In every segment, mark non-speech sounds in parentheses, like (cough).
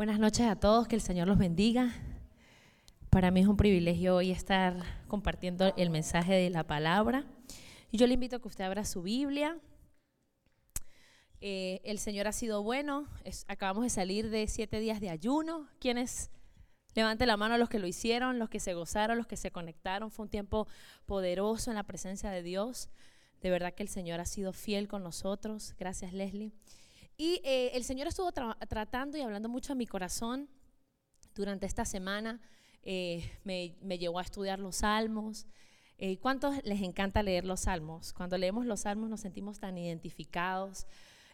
Buenas noches a todos, que el Señor los bendiga. Para mí es un privilegio hoy estar compartiendo el mensaje de la palabra. Y yo le invito a que usted abra su Biblia. Eh, el Señor ha sido bueno. acabamos de salir de siete días de ayuno. ¿Quiénes? Levante la mano a los que lo hicieron, los que se gozaron, los que se conectaron. Fue un tiempo poderoso en la presencia de Dios. De verdad que el Señor ha sido fiel con nosotros. Gracias, Leslie. Y eh, el Señor estuvo tratando y hablando mucho a mi corazón durante esta semana. Eh, me, llevó a estudiar los salmos. Eh, ¿Cuántos les encanta leer los salmos? Cuando leemos los salmos nos sentimos tan identificados.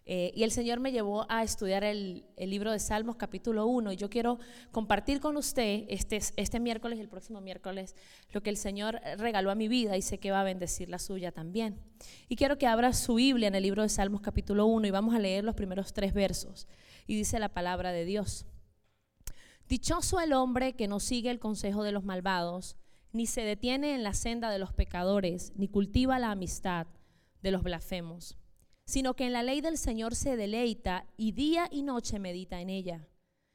Eh, y el Señor me llevó a estudiar el, libro de Salmos capítulo 1 y yo quiero compartir con usted este, este miércoles y el próximo miércoles lo que el Señor regaló a mi vida y sé que va a bendecir la suya también. Y quiero que abra su Biblia en el libro de Salmos capítulo 1 y vamos a leer los primeros tres versos. Y dice la palabra de Dios. Dichoso el hombre que no sigue el consejo de los malvados, ni se detiene en la senda de los pecadores, ni cultiva la amistad de los blasfemos sino que en la ley del Señor se deleita y día y noche medita en ella.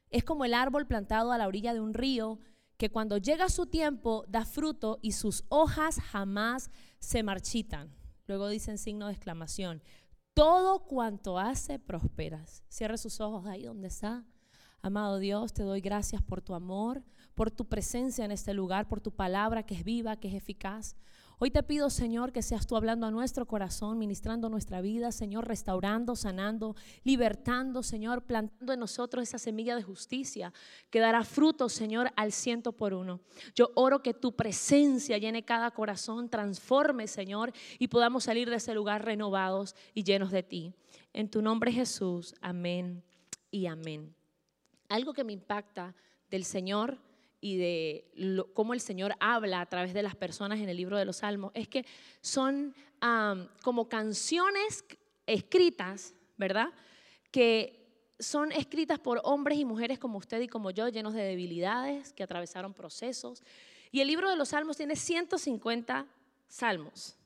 Es como el árbol plantado a la orilla de un río, que cuando llega su tiempo da fruto y sus hojas jamás se marchitan. Luego dicen signo de exclamación. Todo cuanto hace prosperas. Cierre sus ojos ahí donde está. Amado Dios, te doy gracias por tu amor, por tu presencia en este lugar, por tu palabra que es viva, que es eficaz. Hoy te pido, Señor, que seas tú hablando a nuestro corazón, ministrando nuestra vida, Señor, restaurando, sanando, libertando, Señor, plantando en nosotros esa semilla de justicia que dará fruto, Señor, al ciento por uno. Yo oro que tu presencia llene cada corazón, transforme, Señor, y podamos salir de ese lugar renovados y llenos de ti. En tu nombre, Jesús. Amén y amén. Algo que me impacta del Señor y de cómo el Señor habla a través de las personas en el libro de los Salmos, es que son como canciones escritas, ¿verdad? Que son escritas por hombres y mujeres como usted y como yo, llenos de debilidades, que atravesaron procesos. Y el libro de los Salmos tiene 150 salmos.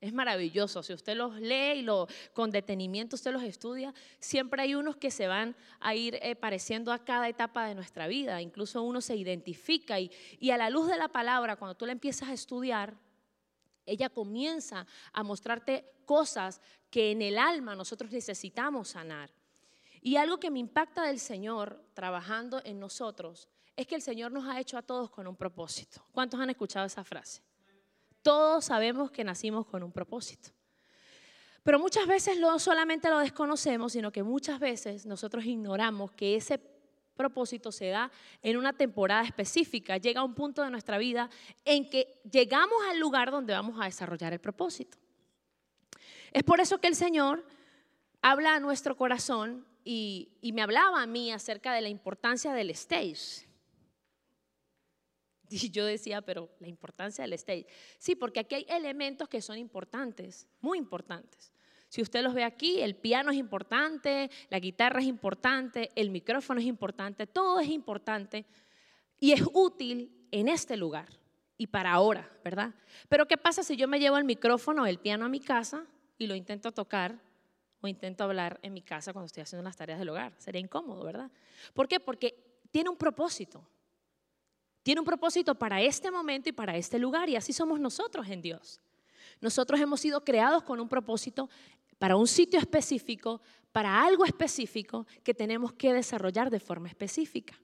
Es maravilloso. Si usted los lee y lo, con detenimiento usted los estudia, siempre hay unos que se van a ir eh, pareciendo a cada etapa de nuestra vida. Incluso uno se identifica y, y a la luz de la palabra, cuando tú la empiezas a estudiar, ella comienza a mostrarte cosas que en el alma nosotros necesitamos sanar. Y algo que me impacta del Señor trabajando en nosotros es que el Señor nos ha hecho a todos con un propósito. ¿Cuántos han escuchado esa frase? Todos sabemos que nacimos con un propósito. Pero muchas veces no solamente lo desconocemos, sino que muchas veces nosotros ignoramos que ese propósito se da en una temporada específica. Llega un punto de nuestra vida en que llegamos al lugar donde vamos a desarrollar el propósito. Es por eso que el Señor habla a nuestro corazón y, y me hablaba a mí acerca de la importancia del stage. (laughs) Y yo decía, pero la importancia del stage. Sí, porque aquí hay elementos que son importantes, muy importantes. Si usted los ve aquí, el piano es importante, la guitarra es importante, el micrófono es importante, todo es importante y es útil en este lugar y para ahora, ¿verdad? Pero ¿qué pasa si yo me llevo el micrófono o el piano a mi casa y lo intento tocar o intento hablar en mi casa cuando estoy haciendo las tareas del hogar? Sería incómodo, ¿verdad? ¿Por qué? Porque tiene un propósito. Tiene un propósito para este momento y para este lugar y así somos nosotros en Dios. Nosotros hemos sido creados con un propósito para un sitio específico, para algo específico que tenemos que desarrollar de forma específica.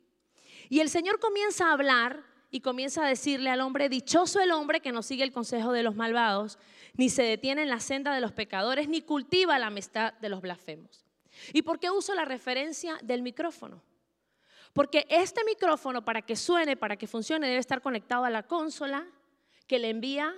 Y el Señor comienza a hablar y comienza a decirle al hombre, dichoso el hombre que no sigue el consejo de los malvados, ni se detiene en la senda de los pecadores, ni cultiva la amistad de los blasfemos. ¿Y por qué uso la referencia del micrófono? Porque este micrófono, para que suene, para que funcione, debe estar conectado a la consola que le envía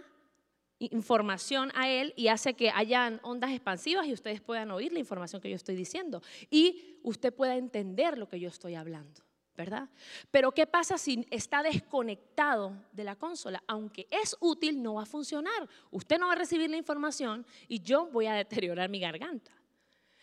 información a él y hace que hayan ondas expansivas y ustedes puedan oír la información que yo estoy diciendo y usted pueda entender lo que yo estoy hablando, ¿verdad? Pero ¿qué pasa si está desconectado de la consola? Aunque es útil, no va a funcionar. Usted no va a recibir la información y yo voy a deteriorar mi garganta.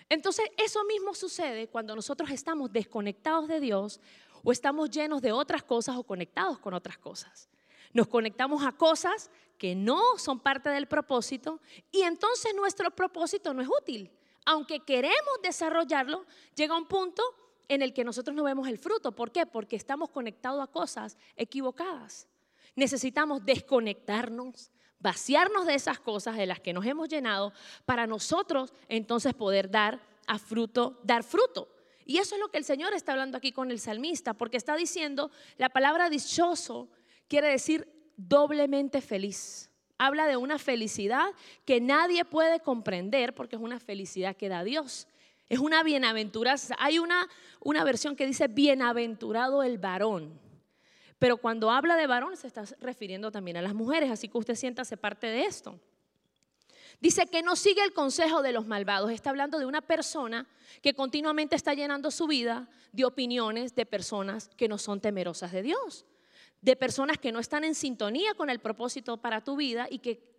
Entonces, eso mismo sucede cuando nosotros estamos desconectados de Dios o estamos llenos de otras cosas o conectados con otras cosas. Nos conectamos a cosas que no son parte del propósito y entonces nuestro propósito no es útil. Aunque queremos desarrollarlo, llega un punto en el que nosotros no vemos el fruto. ¿Por qué? Porque estamos conectados a cosas equivocadas. Necesitamos desconectarnos, vaciarnos de esas cosas de las que nos hemos llenado para nosotros entonces poder dar a fruto, dar fruto. Y eso es lo que el Señor está hablando aquí con el salmista, porque está diciendo, la palabra dichoso quiere decir doblemente feliz. Habla de una felicidad que nadie puede comprender porque es una felicidad que da Dios. Es una bienaventuranza. Hay una, una versión que dice bienaventurado el varón. Pero cuando habla de varón se está refiriendo también a las mujeres, así que usted siéntase parte de esto. Dice que no sigue el consejo de los malvados. Está hablando de una persona que continuamente está llenando su vida de opiniones de personas que no son temerosas de Dios, de personas que no están en sintonía con el propósito para tu vida y que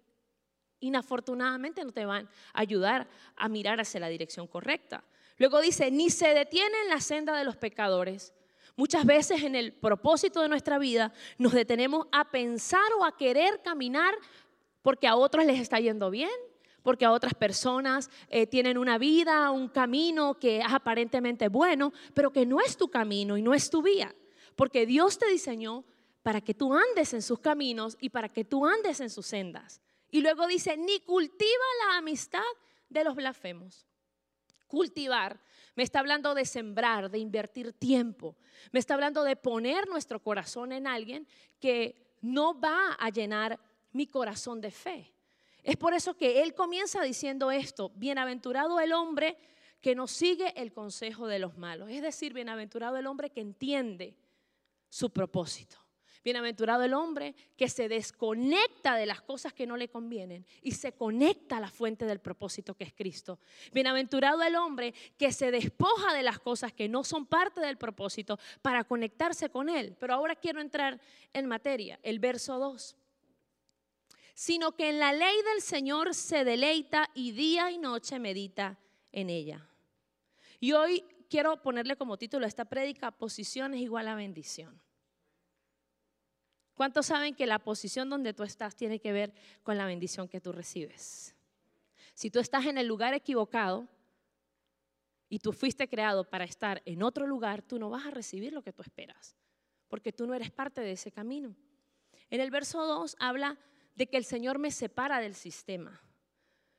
inafortunadamente no te van a ayudar a mirar hacia la dirección correcta. Luego dice, ni se detiene en la senda de los pecadores. Muchas veces en el propósito de nuestra vida nos detenemos a pensar o a querer caminar porque a otros les está yendo bien, porque a otras personas eh, tienen una vida, un camino que es aparentemente bueno, pero que no es tu camino y no es tu vía. Porque Dios te diseñó para que tú andes en sus caminos y para que tú andes en sus sendas. Y luego dice, ni cultiva la amistad de los blasfemos. Cultivar me está hablando de sembrar, de invertir tiempo. Me está hablando de poner nuestro corazón en alguien que no va a llenar mi corazón de fe. Es por eso que él comienza diciendo esto, bienaventurado el hombre que no sigue el consejo de los malos. Es decir, bienaventurado el hombre que entiende su propósito. Bienaventurado el hombre que se desconecta de las cosas que no le convienen y se conecta a la fuente del propósito que es Cristo. Bienaventurado el hombre que se despoja de las cosas que no son parte del propósito para conectarse con Él. Pero ahora quiero entrar en materia, el verso 2 sino que en la ley del Señor se deleita y día y noche medita en ella. Y hoy quiero ponerle como título a esta prédica, posición es igual a bendición. ¿Cuántos saben que la posición donde tú estás tiene que ver con la bendición que tú recibes? Si tú estás en el lugar equivocado y tú fuiste creado para estar en otro lugar, tú no vas a recibir lo que tú esperas, porque tú no eres parte de ese camino. En el verso 2 habla de que el Señor me separa del sistema.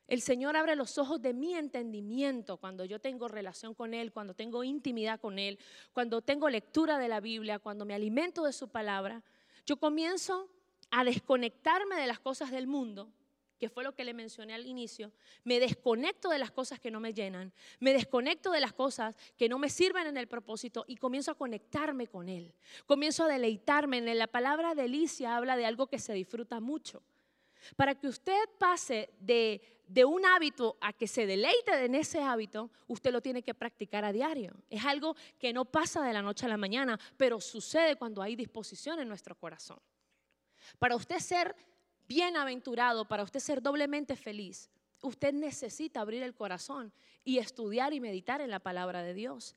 El Señor abre los ojos de mi entendimiento cuando yo tengo relación con Él, cuando tengo intimidad con Él, cuando tengo lectura de la Biblia, cuando me alimento de su palabra. Yo comienzo a desconectarme de las cosas del mundo que fue lo que le mencioné al inicio, me desconecto de las cosas que no me llenan, me desconecto de las cosas que no me sirven en el propósito y comienzo a conectarme con Él. Comienzo a deleitarme. En la palabra delicia habla de algo que se disfruta mucho. Para que usted pase de, de un hábito a que se deleite en ese hábito, usted lo tiene que practicar a diario. Es algo que no pasa de la noche a la mañana, pero sucede cuando hay disposición en nuestro corazón. Para usted ser bienaventurado, para usted ser doblemente feliz, usted necesita abrir el corazón y estudiar y meditar en la palabra de Dios.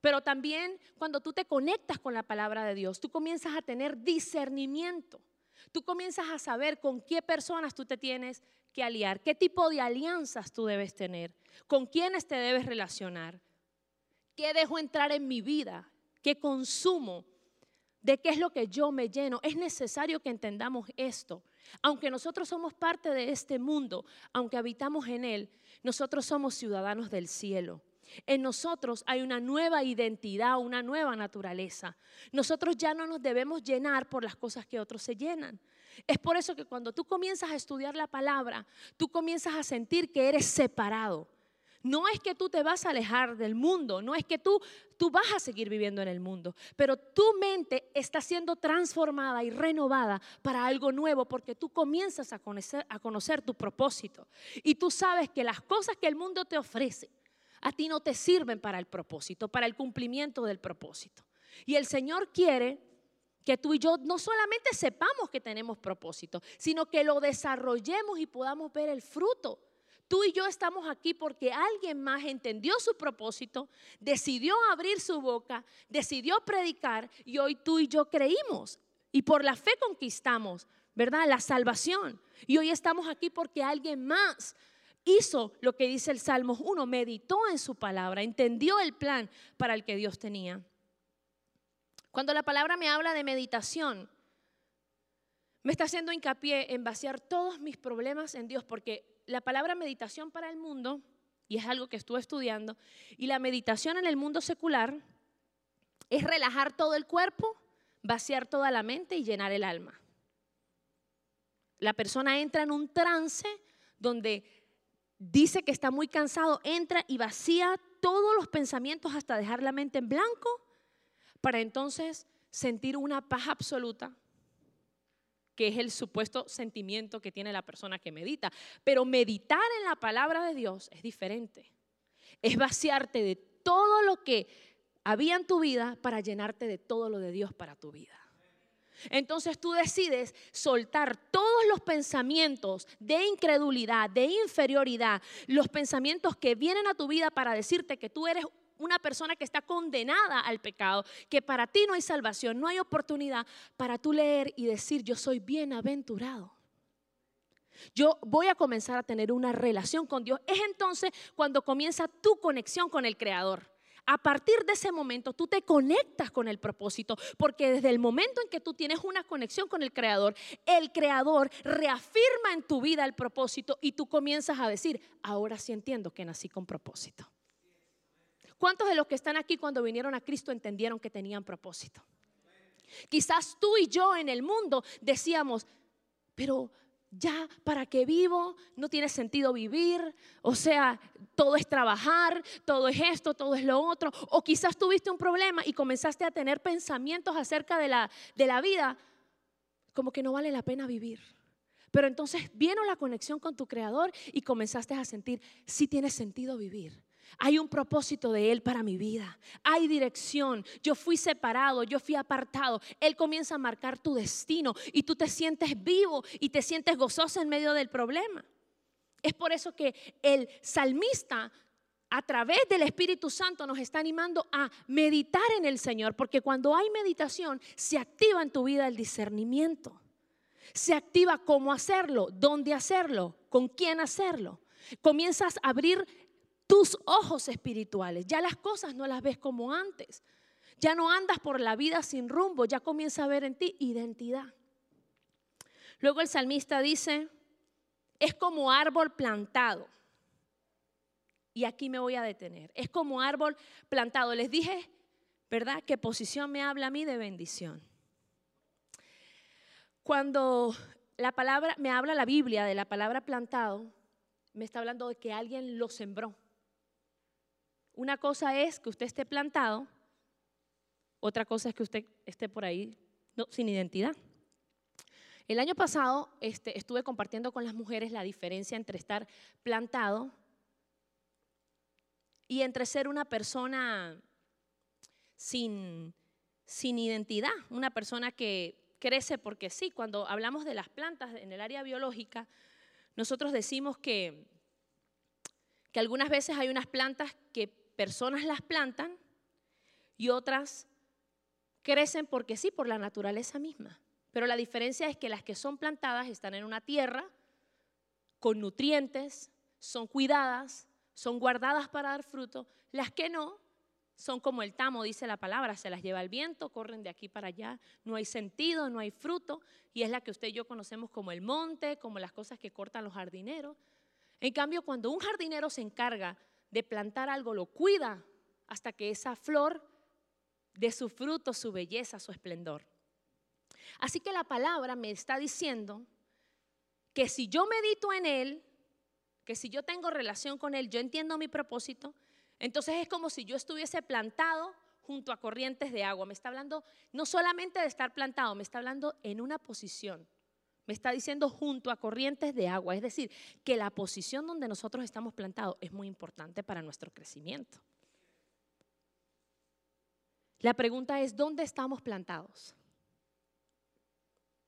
Pero también cuando tú te conectas con la palabra de Dios, tú comienzas a tener discernimiento. Tú comienzas a saber con qué personas tú te tienes que aliar, qué tipo de alianzas tú debes tener, con quiénes te debes relacionar, qué dejo entrar en mi vida, qué consumo de qué es lo que yo me lleno. Es necesario que entendamos esto. Aunque nosotros somos parte de este mundo, aunque habitamos en él, nosotros somos ciudadanos del cielo. En nosotros hay una nueva identidad, una nueva naturaleza. Nosotros ya no nos debemos llenar por las cosas que otros se llenan. Es por eso que cuando tú comienzas a estudiar la palabra, tú comienzas a sentir que eres separado. No es que tú te vas a alejar del mundo, no es que tú, tú vas a seguir viviendo en el mundo, pero tu mente está siendo transformada y renovada para algo nuevo porque tú comienzas a conocer, a conocer tu propósito y tú sabes que las cosas que el mundo te ofrece a ti no te sirven para el propósito, para el cumplimiento del propósito. Y el Señor quiere que tú y yo no solamente sepamos que tenemos propósito, sino que lo desarrollemos y podamos ver el fruto Tú y yo estamos aquí porque alguien más entendió su propósito, decidió abrir su boca, decidió predicar y hoy tú y yo creímos. Y por la fe conquistamos, ¿verdad? La salvación. Y hoy estamos aquí porque alguien más hizo lo que dice el Salmos 1, meditó en su palabra, entendió el plan para el que Dios tenía. Cuando la palabra me habla de meditación, me está haciendo hincapié en vaciar todos mis problemas en Dios, porque la palabra meditación para el mundo, y es algo que estuve estudiando, y la meditación en el mundo secular es relajar todo el cuerpo, vaciar toda la mente y llenar el alma. La persona entra en un trance donde dice que está muy cansado, entra y vacía todos los pensamientos hasta dejar la mente en blanco para entonces sentir una paz absoluta, que es el supuesto sentimiento que tiene la persona que medita. Pero meditar en la palabra de Dios es diferente. Es vaciarte de todo lo que había en tu vida para llenarte de todo lo de Dios para tu vida. Entonces tú decides soltar todos los pensamientos de incredulidad, de inferioridad, los pensamientos que vienen a tu vida para decirte que tú eres una persona que está condenada al pecado, que para ti no hay salvación, no hay oportunidad para tú leer y decir, yo soy bienaventurado. Yo voy a comenzar a tener una relación con Dios. Es entonces cuando comienza tu conexión con el Creador a partir de ese momento tú te conectas con el propósito, porque desde el momento en que tú tienes una conexión con el Creador, el Creador reafirma en tu vida el propósito y tú comienzas a decir, ahora sí entiendo que nací con propósito. ¿Cuántos de los que están aquí cuando vinieron a Cristo entendieron que tenían propósito? Quizás tú y yo en el mundo decíamos, pero ya, ¿para qué vivo? No tiene sentido vivir. O sea, todo es trabajar, todo es esto, todo es lo otro. O quizás tuviste un problema y comenzaste a tener pensamientos acerca de la, de la vida, como que no vale la pena vivir. Pero entonces vino la conexión con tu creador y comenzaste a sentir, si tiene sentido vivir. Hay un propósito de Él para mi vida. Hay dirección. Yo fui separado, yo fui apartado. Él comienza a marcar tu destino y tú te sientes vivo y te sientes gozoso en medio del problema. Es por eso que el salmista a través del Espíritu Santo nos está animando a meditar en el Señor, porque cuando hay meditación se activa en tu vida el discernimiento. Se activa cómo hacerlo, dónde hacerlo, con quién hacerlo. Comienzas a abrir tus ojos espirituales. Ya las cosas no las ves como antes. Ya no andas por la vida sin rumbo, ya comienza a ver en ti identidad. Luego el salmista dice, es como árbol plantado. Y aquí me voy a detener. Es como árbol plantado. Les dije, ¿verdad? ¿Qué posición me habla a mí de bendición? Cuando la palabra, me habla la Biblia de la palabra plantado, me está hablando de que alguien lo sembró. Una cosa es que usted esté plantado, otra cosa es que usted esté por ahí sin identidad. El año pasado este, estuve compartiendo con las mujeres la diferencia entre estar plantado y entre ser una persona sin, sin identidad, una persona que crece porque sí. Cuando hablamos de las plantas en el área biológica, nosotros decimos que, que algunas veces hay unas plantas que personas las plantan y otras crecen porque sí, por la naturaleza misma. Pero la diferencia es que las que son plantadas están en una tierra con nutrientes, son cuidadas, son guardadas para dar fruto. Las que no son como el tamo, dice la palabra, se las lleva el viento, corren de aquí para allá, no hay sentido, no hay fruto, y es la que usted y yo conocemos como el monte, como las cosas que cortan los jardineros. En cambio, cuando un jardinero se encarga de plantar algo lo cuida hasta que esa flor dé su fruto, su belleza, su esplendor. Así que la palabra me está diciendo que si yo medito en Él, que si yo tengo relación con Él, yo entiendo mi propósito, entonces es como si yo estuviese plantado junto a corrientes de agua. Me está hablando no solamente de estar plantado, me está hablando en una posición me está diciendo junto a corrientes de agua. Es decir, que la posición donde nosotros estamos plantados es muy importante para nuestro crecimiento. La pregunta es, ¿dónde estamos plantados?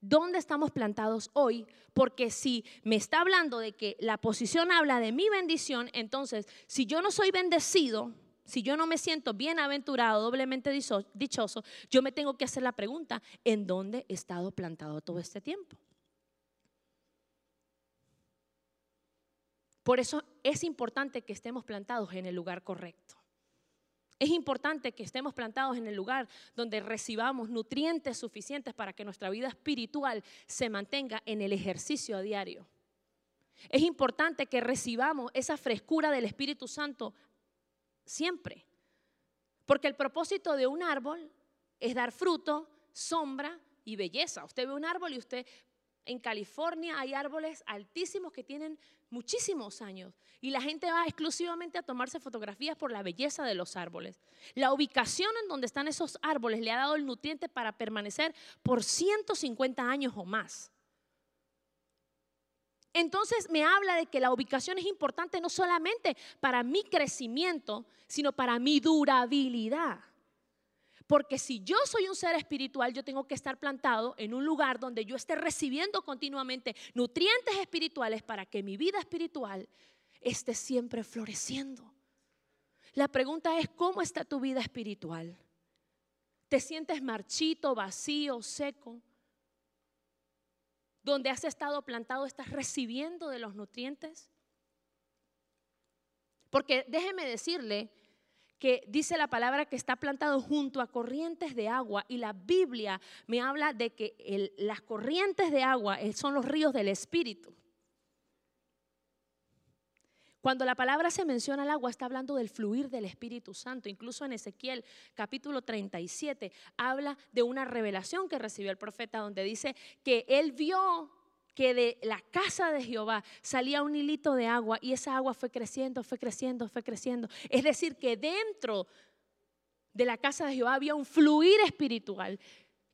¿Dónde estamos plantados hoy? Porque si me está hablando de que la posición habla de mi bendición, entonces si yo no soy bendecido, si yo no me siento bienaventurado, doblemente dichoso, yo me tengo que hacer la pregunta, ¿en dónde he estado plantado todo este tiempo? Por eso es importante que estemos plantados en el lugar correcto. Es importante que estemos plantados en el lugar donde recibamos nutrientes suficientes para que nuestra vida espiritual se mantenga en el ejercicio a diario. Es importante que recibamos esa frescura del Espíritu Santo siempre. Porque el propósito de un árbol es dar fruto, sombra y belleza. Usted ve un árbol y usted en California hay árboles altísimos que tienen muchísimos años y la gente va exclusivamente a tomarse fotografías por la belleza de los árboles. La ubicación en donde están esos árboles le ha dado el nutriente para permanecer por 150 años o más. Entonces me habla de que la ubicación es importante no solamente para mi crecimiento, sino para mi durabilidad. Porque si yo soy un ser espiritual, yo tengo que estar plantado en un lugar donde yo esté recibiendo continuamente nutrientes espirituales para que mi vida espiritual esté siempre floreciendo. La pregunta es, ¿cómo está tu vida espiritual? ¿Te sientes marchito, vacío, seco? ¿Donde has estado plantado estás recibiendo de los nutrientes? Porque déjeme decirle que dice la palabra que está plantado junto a corrientes de agua y la Biblia me habla de que las corrientes de agua eh, son los ríos del Espíritu. Cuando la palabra se menciona al agua, está hablando del fluir del Espíritu Santo. Incluso en Ezequiel capítulo 37 habla de una revelación que recibió el profeta donde dice que él vio que de la casa de Jehová salía un hilito de agua y esa agua fue creciendo, fue creciendo, fue creciendo. Es decir, que dentro de la casa de Jehová había un fluir espiritual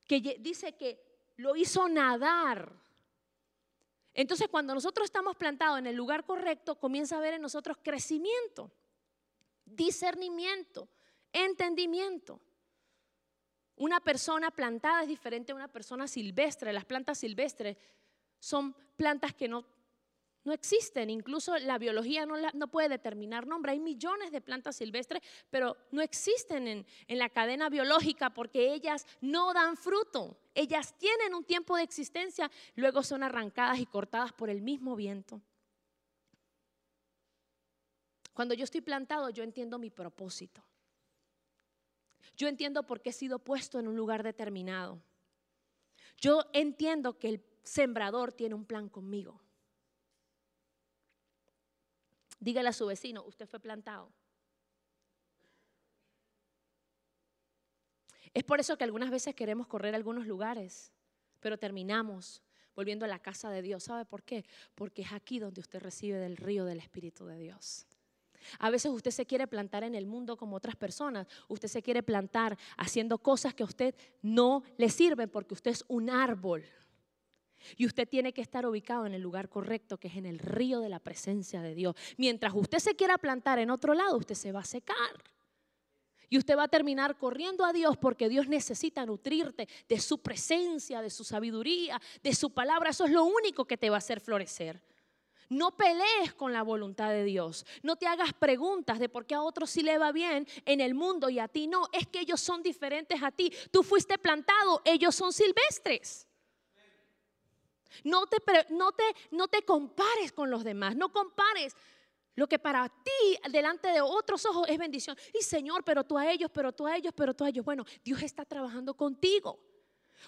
que dice que lo hizo nadar. Entonces, cuando nosotros estamos plantados en el lugar correcto, comienza a haber en nosotros crecimiento, discernimiento, entendimiento. Una persona plantada es diferente a una persona silvestre. Las plantas silvestres son plantas que no, no existen. Incluso la biología no, no, puede determinar nombre. Hay millones de plantas silvestres, pero no existen en, en la cadena biológica porque ellas no dan fruto. Ellas tienen un tiempo de existencia, luego son arrancadas y cortadas por el mismo viento. Cuando yo estoy plantado, yo entiendo mi propósito. Yo entiendo por qué he sido puesto en un lugar determinado. Yo entiendo que el sembrador tiene un plan conmigo. Dígale a su vecino, usted fue plantado. Es por eso que algunas veces queremos correr a algunos lugares, pero terminamos volviendo a la casa de Dios. ¿Sabe por qué? Porque es aquí donde usted recibe del río del Espíritu de Dios. A veces usted se quiere plantar en el mundo como otras personas. Usted se quiere plantar haciendo cosas que a usted no le sirven porque usted es un árbol. Y usted tiene que estar ubicado en el lugar correcto, que es en el río de la presencia de Dios. Mientras usted se quiera plantar en otro lado, usted se va a secar. Y usted va a terminar corriendo a Dios porque Dios necesita nutrirte de su presencia, de su sabiduría, de su palabra. Eso es lo único que te va a hacer florecer. No pelees con la voluntad de Dios. No te hagas preguntas de por qué a otros sí le va bien en el mundo y a ti no. Es que ellos son diferentes a ti. Tú fuiste plantado, ellos son silvestres. No te, no, te, no te compares con los demás, no compares lo que para ti delante de otros ojos es bendición. Y Señor, pero tú a ellos, pero tú a ellos, pero tú a ellos. Bueno, Dios está trabajando contigo.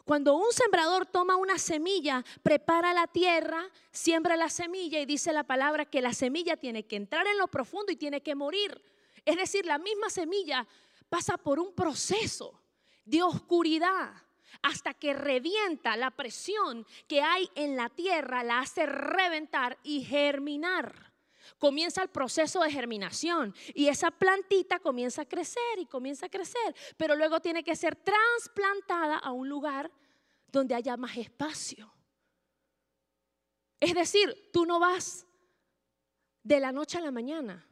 Cuando un sembrador toma una semilla, prepara la tierra, siembra la semilla y dice la palabra que la semilla tiene que entrar en lo profundo y tiene que morir. Es decir, la misma semilla pasa por un proceso de oscuridad hasta que revienta la presión que hay en la tierra, la hace reventar y germinar. Comienza el proceso de germinación y esa plantita comienza a crecer y comienza a crecer, pero luego tiene que ser trasplantada a un lugar donde haya más espacio. Es decir, tú no vas de la noche a la mañana,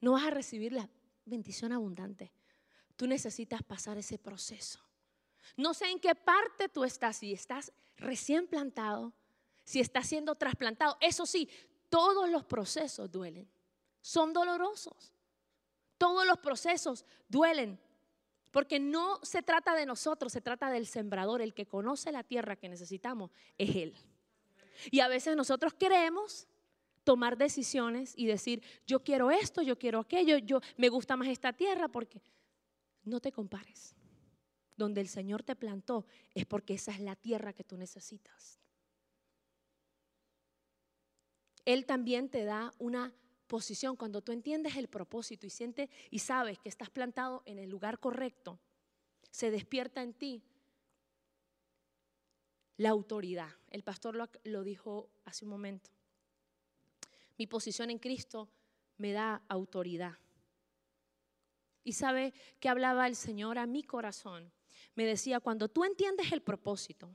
no vas a recibir la bendición abundante. Tú necesitas pasar ese proceso. No sé en qué parte tú estás, si estás recién plantado, si estás siendo trasplantado. Eso sí, todos los procesos duelen, son dolorosos. Todos los procesos duelen, porque no se trata de nosotros, se trata del sembrador, el que conoce la tierra que necesitamos, es Él. Y a veces nosotros queremos tomar decisiones y decir, yo quiero esto, yo quiero aquello, yo me gusta más esta tierra porque no te compares. Donde el Señor te plantó es porque esa es la tierra que tú necesitas. Él también te da una posición cuando tú entiendes el propósito y sientes y sabes que estás plantado en el lugar correcto. Se despierta en ti la autoridad. El pastor lo, lo dijo hace un momento. Mi posición en Cristo me da autoridad. Y sabe que hablaba el Señor a mi corazón. Me decía, cuando tú entiendes el propósito,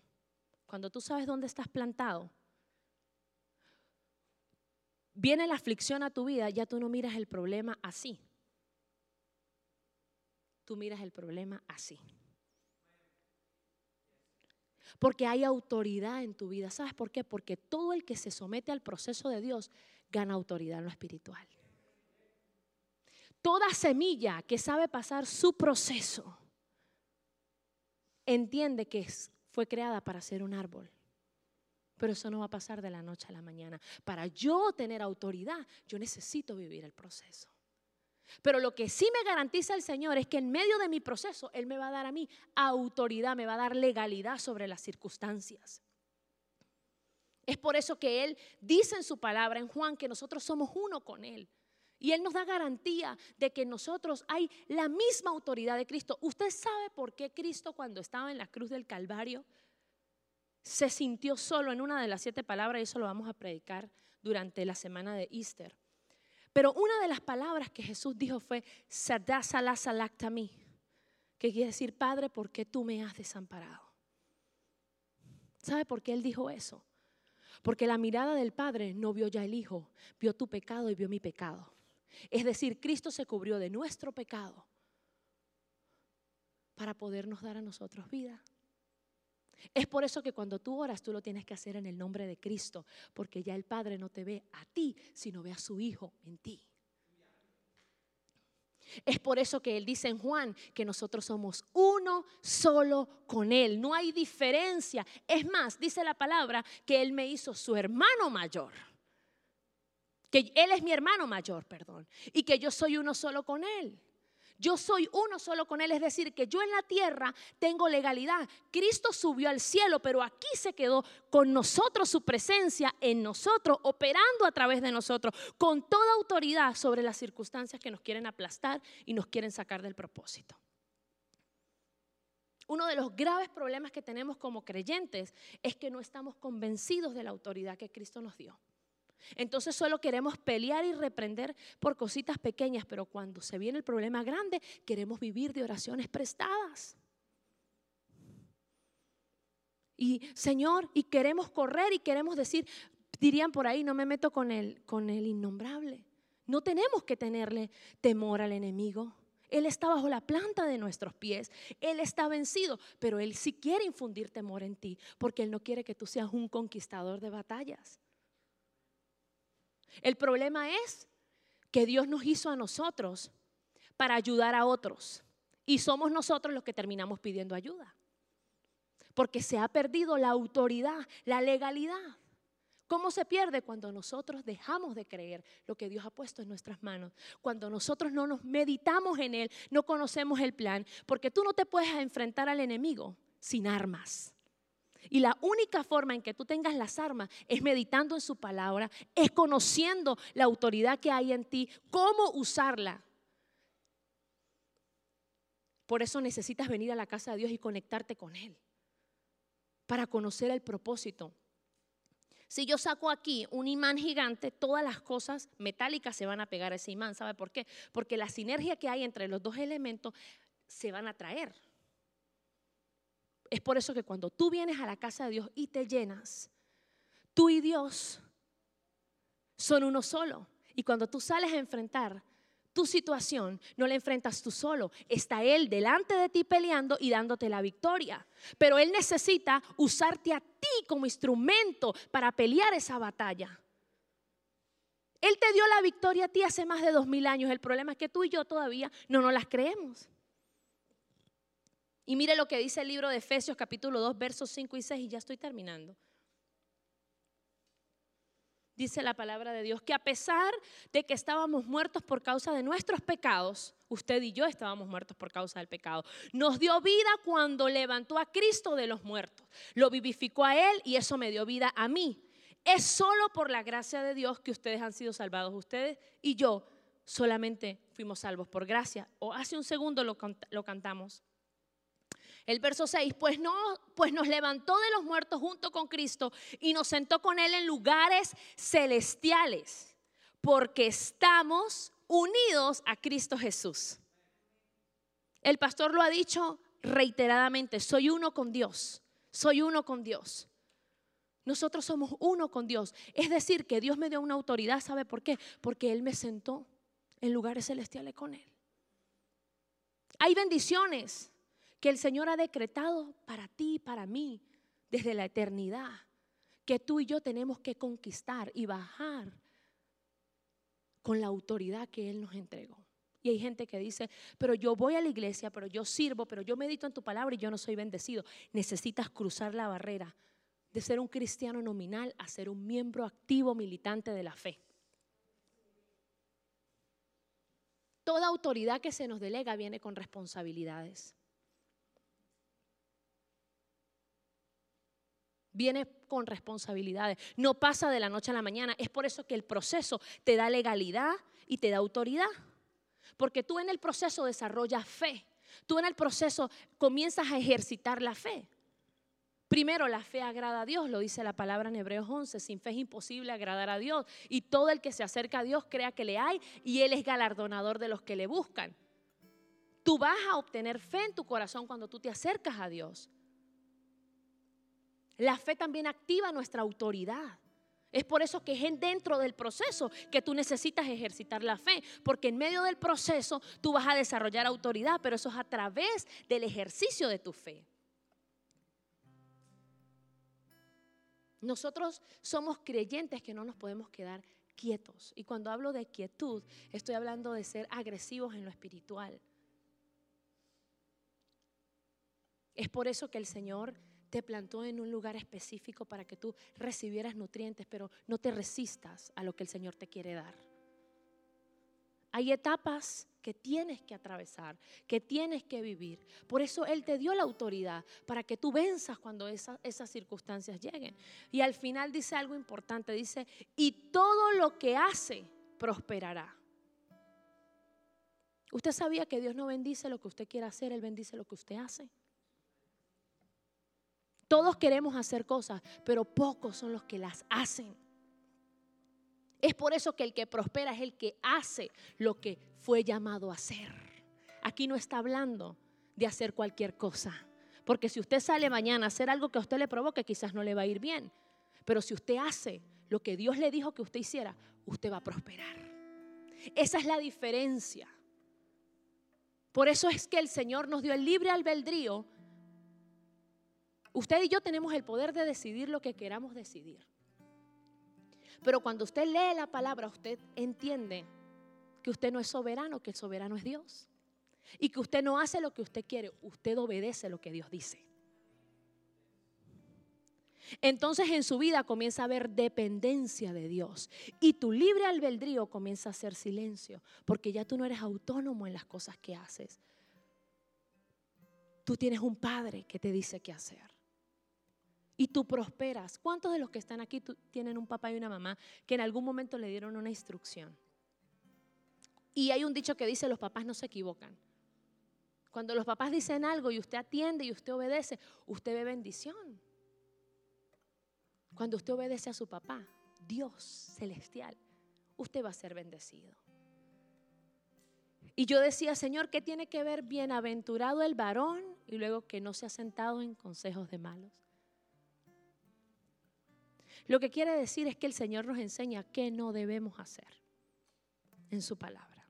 cuando tú sabes dónde estás plantado, viene la aflicción a tu vida, ya tú no miras el problema así. Tú miras el problema así. Porque hay autoridad en tu vida. ¿Sabes por qué? Porque todo el que se somete al proceso de Dios gana autoridad en lo espiritual. Toda semilla que sabe pasar su proceso entiende que fue creada para ser un árbol. Pero eso no va a pasar de la noche a la mañana. Para yo tener autoridad, yo necesito vivir el proceso. Pero lo que sí me garantiza el Señor es que en medio de mi proceso, Él me va a dar a mí autoridad, me va a dar legalidad sobre las circunstancias. Es por eso que Él dice en su palabra, en Juan, que nosotros somos uno con Él. Y Él nos da garantía de que nosotros hay la misma autoridad de Cristo. ¿Usted sabe por qué Cristo cuando estaba en la cruz del Calvario se sintió solo en una de las siete palabras? Y eso lo vamos a predicar durante la semana de Easter. Pero una de las palabras que Jesús dijo fue, mí, que quiere decir, Padre, ¿por qué tú me has desamparado? ¿Sabe por qué Él dijo eso? Porque la mirada del Padre no vio ya el Hijo, vio tu pecado y vio mi pecado. Es decir, Cristo se cubrió de nuestro pecado para podernos dar a nosotros vida. Es por eso que cuando tú oras, tú lo tienes que hacer en el nombre de Cristo, porque ya el Padre no te ve a ti, sino ve a su Hijo en ti. Es por eso que Él dice en Juan que nosotros somos uno solo con Él. No hay diferencia. Es más, dice la palabra que Él me hizo su hermano mayor. Que Él es mi hermano mayor, perdón. Y que yo soy uno solo con Él. Yo soy uno solo con Él, es decir, que yo en la tierra tengo legalidad. Cristo subió al cielo, pero aquí se quedó con nosotros su presencia en nosotros, operando a través de nosotros, con toda autoridad sobre las circunstancias que nos quieren aplastar y nos quieren sacar del propósito. Uno de los graves problemas que tenemos como creyentes es que no estamos convencidos de la autoridad que Cristo nos dio. Entonces solo queremos pelear y reprender por cositas pequeñas, pero cuando se viene el problema grande, queremos vivir de oraciones prestadas. Y Señor, y queremos correr y queremos decir, dirían por ahí, no me meto con el, con el innombrable. No tenemos que tenerle temor al enemigo. Él está bajo la planta de nuestros pies. Él está vencido, pero Él sí quiere infundir temor en ti, porque Él no quiere que tú seas un conquistador de batallas. El problema es que Dios nos hizo a nosotros para ayudar a otros y somos nosotros los que terminamos pidiendo ayuda. Porque se ha perdido la autoridad, la legalidad. ¿Cómo se pierde? Cuando nosotros dejamos de creer lo que Dios ha puesto en nuestras manos. Cuando nosotros no nos meditamos en Él, no conocemos el plan. Porque tú no te puedes enfrentar al enemigo sin armas. Y la única forma en que tú tengas las armas es meditando en su palabra, es conociendo la autoridad que hay en ti, cómo usarla. Por eso necesitas venir a la casa de Dios y conectarte con Él, para conocer el propósito. Si yo saco aquí un imán gigante, todas las cosas metálicas se van a pegar a ese imán. ¿Sabe por qué? Porque la sinergia que hay entre los dos elementos se van a traer. Es por eso que cuando tú vienes a la casa de Dios y te llenas, tú y Dios son uno solo. Y cuando tú sales a enfrentar tu situación, no la enfrentas tú solo. Está Él delante de ti peleando y dándote la victoria. Pero Él necesita usarte a ti como instrumento para pelear esa batalla. Él te dio la victoria a ti hace más de dos mil años. El problema es que tú y yo todavía no nos las creemos. Y mire lo que dice el libro de Efesios capítulo 2, versos 5 y 6, y ya estoy terminando. dice la palabra de Dios, que a pesar de que estábamos muertos por causa de nuestros pecados, usted y yo estábamos muertos por causa del pecado, nos dio vida cuando levantó a Cristo de los muertos, lo vivificó a Él y eso me dio vida a mí. Es solo por la gracia de Dios que ustedes han sido salvados, ustedes y yo solamente fuimos salvos por gracia. O hace un segundo lo, lo cantamos. El verso 6, pues, no, pues nos levantó de los muertos junto con Cristo y nos sentó con Él en lugares celestiales, porque estamos unidos a Cristo Jesús. El pastor lo ha dicho reiteradamente, soy uno con Dios, soy uno con Dios. Nosotros somos uno con Dios. Es decir, que Dios me dio una autoridad, ¿sabe por qué? Porque Él me sentó en lugares celestiales con Él. Hay bendiciones que el Señor ha decretado para ti y para mí desde la eternidad, que tú y yo tenemos que conquistar y bajar con la autoridad que Él nos entregó. Y hay gente que dice, pero yo voy a la iglesia, pero yo sirvo, pero yo medito en tu palabra y yo no soy bendecido. Necesitas cruzar la barrera de ser un cristiano nominal a ser un miembro activo militante de la fe. Toda autoridad que se nos delega viene con responsabilidades. Viene con responsabilidades. No pasa de la noche a la mañana. Es por eso que el proceso te da legalidad y te da autoridad. Porque tú en el proceso desarrollas fe. Tú en el proceso comienzas a ejercitar la fe. Primero, la fe agrada a Dios, lo dice la palabra en Hebreos 11. Sin fe es imposible agradar a Dios. Y todo el que se acerca a Dios crea que le hay y Él es galardonador de los que le buscan. Tú vas a obtener fe en tu corazón cuando tú te acercas a Dios. La fe también activa nuestra autoridad. Es por eso que es dentro del proceso que tú necesitas ejercitar la fe, porque en medio del proceso tú vas a desarrollar autoridad, pero eso es a través del ejercicio de tu fe. Nosotros somos creyentes que no nos podemos quedar quietos. Y cuando hablo de quietud, estoy hablando de ser agresivos en lo espiritual. Es por eso que el Señor te plantó en un lugar específico para que tú recibieras nutrientes, pero no te resistas a lo que el Señor te quiere dar. Hay etapas que tienes que atravesar, que tienes que vivir. Por eso Él te dio la autoridad para que tú venzas cuando esas circunstancias lleguen. Y al final dice algo importante, dice, y todo lo que hace prosperará. ¿Usted sabía que Dios no bendice lo que usted quiere hacer, Él bendice lo que usted hace? Todos queremos hacer cosas, pero pocos son los que las hacen. Es por eso que el que prospera es el que hace lo que fue llamado a hacer. Aquí no está hablando de hacer cualquier cosa. Porque si usted sale mañana a hacer algo que a usted le provoque, quizás no le va a ir bien. Pero si usted hace lo que Dios le dijo que usted hiciera, usted va a prosperar. Esa es la diferencia. Por eso es que el Señor nos dio el libre albedrío. Usted y yo tenemos el poder de decidir lo que queramos decidir. Pero cuando usted lee la palabra, usted entiende que usted no es soberano, que el soberano es Dios. Y que usted no hace lo que usted quiere, usted obedece lo que Dios dice. Entonces en su vida comienza a haber dependencia de Dios y tu libre albedrío comienza a ser silencio, porque ya tú no eres autónomo en las cosas que haces. Tú tienes un padre que te dice qué hacer y tú prosperas. ¿Cuántos de los que están aquí tienen un papá y una mamá que en algún momento le dieron una instrucción? Y hay un dicho que dice, los papás no se equivocan. Cuando los papás dicen algo y usted atiende y usted obedece, usted ve bendición. Cuando usted obedece a su papá, Dios celestial, usted va a ser bendecido. Y yo decía, Señor, ¿qué tiene que ver bienaventurado el varón y luego que no se ha sentado en consejos de malos? Lo que quiere decir es que el Señor nos enseña qué no debemos hacer en su palabra.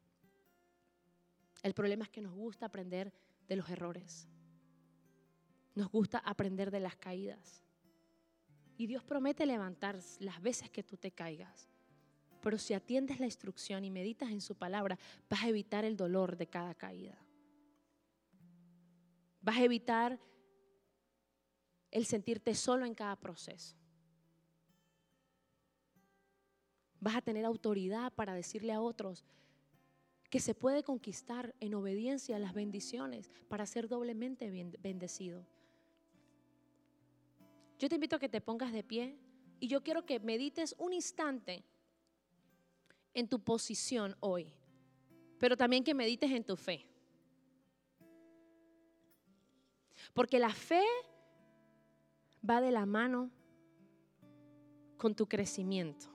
El problema es que nos gusta aprender de los errores. Nos gusta aprender de las caídas. Y Dios promete levantar las veces que tú te caigas. Pero si atiendes la instrucción y meditas en su palabra, vas a evitar el dolor de cada caída. Vas a evitar el sentirte solo en cada proceso. Vas a tener autoridad para decirle a otros que se puede conquistar en obediencia a las bendiciones para ser doblemente bendecido. Yo te invito a que te pongas de pie y yo quiero que medites un instante en tu posición hoy, pero también que medites en tu fe. Porque la fe va de la mano con tu crecimiento.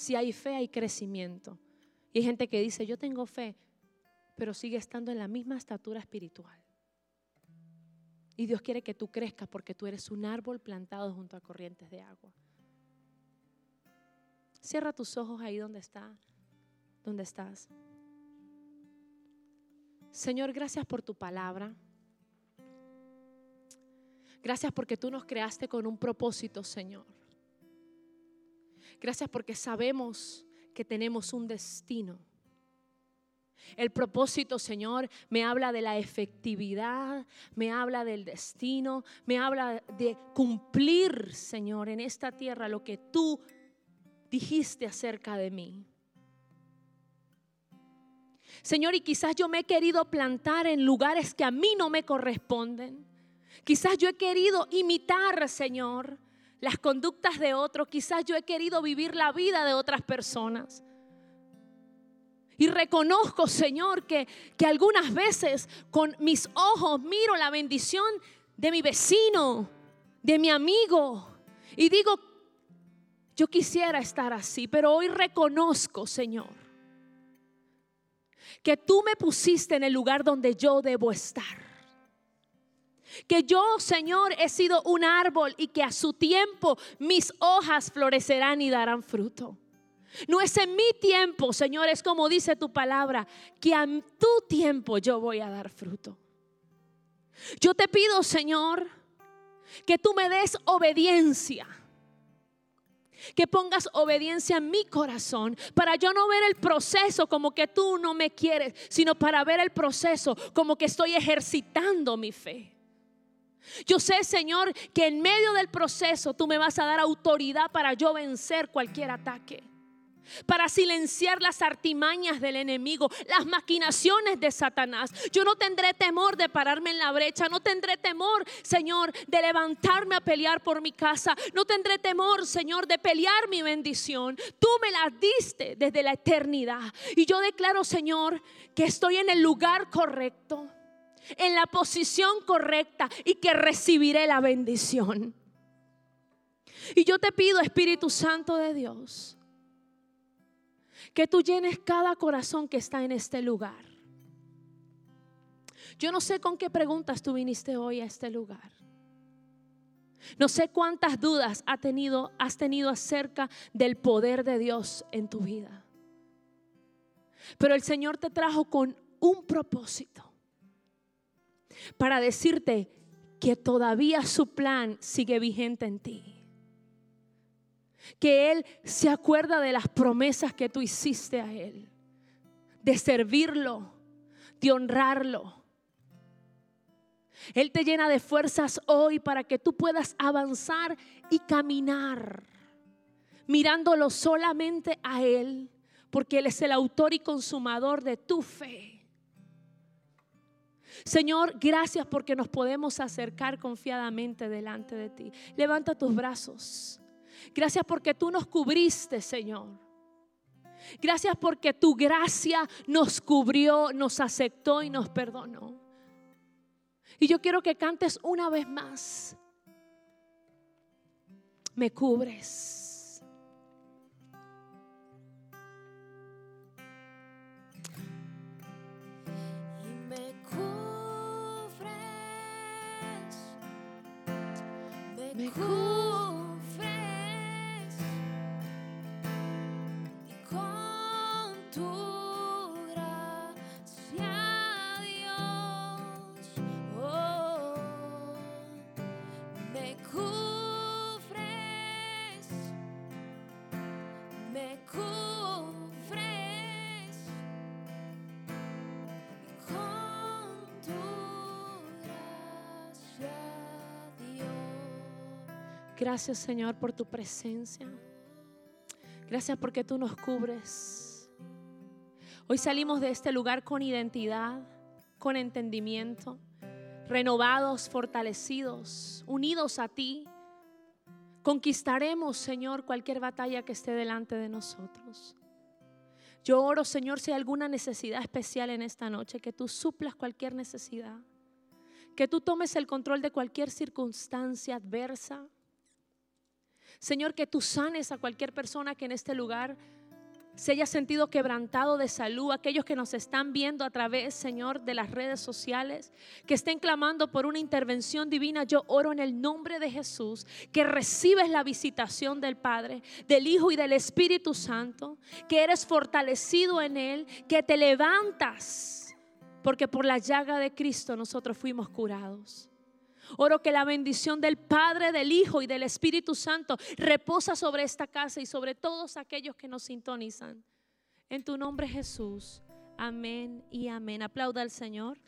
Si hay fe, hay crecimiento. Y hay gente que dice, yo tengo fe, pero sigue estando en la misma estatura espiritual. Y Dios quiere que tú crezcas porque tú eres un árbol plantado junto a corrientes de agua. Cierra tus ojos ahí donde está, donde estás. Señor, gracias por tu palabra. Gracias porque tú nos creaste con un propósito, Señor. Gracias porque sabemos que tenemos un destino. El propósito, Señor, me habla de la efectividad, me habla del destino, me habla de cumplir, Señor, en esta tierra lo que tú dijiste acerca de mí. Señor, y quizás yo me he querido plantar en lugares que a mí no me corresponden. Quizás yo he querido imitar, Señor, las conductas de otros. Quizás yo he querido vivir la vida de otras personas. Y reconozco, Señor, que, que algunas veces con mis ojos miro la bendición de mi vecino, de mi amigo. Y digo, yo quisiera estar así, pero hoy reconozco, Señor, que tú me pusiste en el lugar donde yo debo estar. Que yo, Señor, he sido un árbol y que a su tiempo mis hojas florecerán y darán fruto. No es en mi tiempo, Señor, es como dice tu palabra, que a tu tiempo yo voy a dar fruto. Yo te pido, Señor, que tú me des obediencia. Que pongas obediencia en mi corazón para yo no ver el proceso como que tú no me quieres, sino para ver el proceso como que estoy ejercitando mi fe. Yo sé, Señor, que en medio del proceso tú me vas a dar autoridad para yo vencer cualquier ataque. Para silenciar las artimañas del enemigo, las maquinaciones de Satanás. Yo no tendré temor de pararme en la brecha. No tendré temor, Señor, de levantarme a pelear por mi casa. No tendré temor, Señor, de pelear mi bendición. Tú me la diste desde la eternidad. Y yo declaro, Señor, que estoy en el lugar correcto en la posición correcta y que recibiré la bendición. Y yo te pido, Espíritu Santo de Dios, que tú llenes cada corazón que está en este lugar. Yo no sé con qué preguntas tú viniste hoy a este lugar. No sé cuántas dudas tenido, has tenido acerca del poder de Dios en tu vida. Pero el Señor te trajo con un propósito para decirte que todavía su plan sigue vigente en ti. Que Él se acuerda de las promesas que tú hiciste a Él, de servirlo, de honrarlo. Él te llena de fuerzas hoy para que tú puedas avanzar y caminar, mirándolo solamente a Él, porque Él es el autor y consumador de tu fe. Señor, gracias porque nos podemos acercar confiadamente delante de ti. Levanta tus brazos. Gracias porque tú nos cubriste, Señor. Gracias porque tu gracia nos cubrió, nos aceptó y nos perdonó. Y yo quiero que cantes una vez más. Me cubres. 恵み Gracias Señor por tu presencia. Gracias porque tú nos cubres. Hoy salimos de este lugar con identidad, con entendimiento, renovados, fortalecidos, unidos a ti. Conquistaremos, Señor, cualquier batalla que esté delante de nosotros. Yo oro, Señor, si hay alguna necesidad especial en esta noche, que tú suplas cualquier necesidad, que tú tomes el control de cualquier circunstancia adversa. Señor, que tú sanes a cualquier persona que en este lugar se haya sentido quebrantado de salud, aquellos que nos están viendo a través, Señor, de las redes sociales, que estén clamando por una intervención divina, yo oro en el nombre de Jesús, que recibes la visitación del Padre, del Hijo y del Espíritu Santo, que eres fortalecido en Él, que te levantas, porque por la llaga de Cristo nosotros fuimos curados. Oro que la bendición del Padre, del Hijo y del Espíritu Santo reposa sobre esta casa y sobre todos aquellos que nos sintonizan. En tu nombre Jesús. Amén y amén. Aplauda al Señor.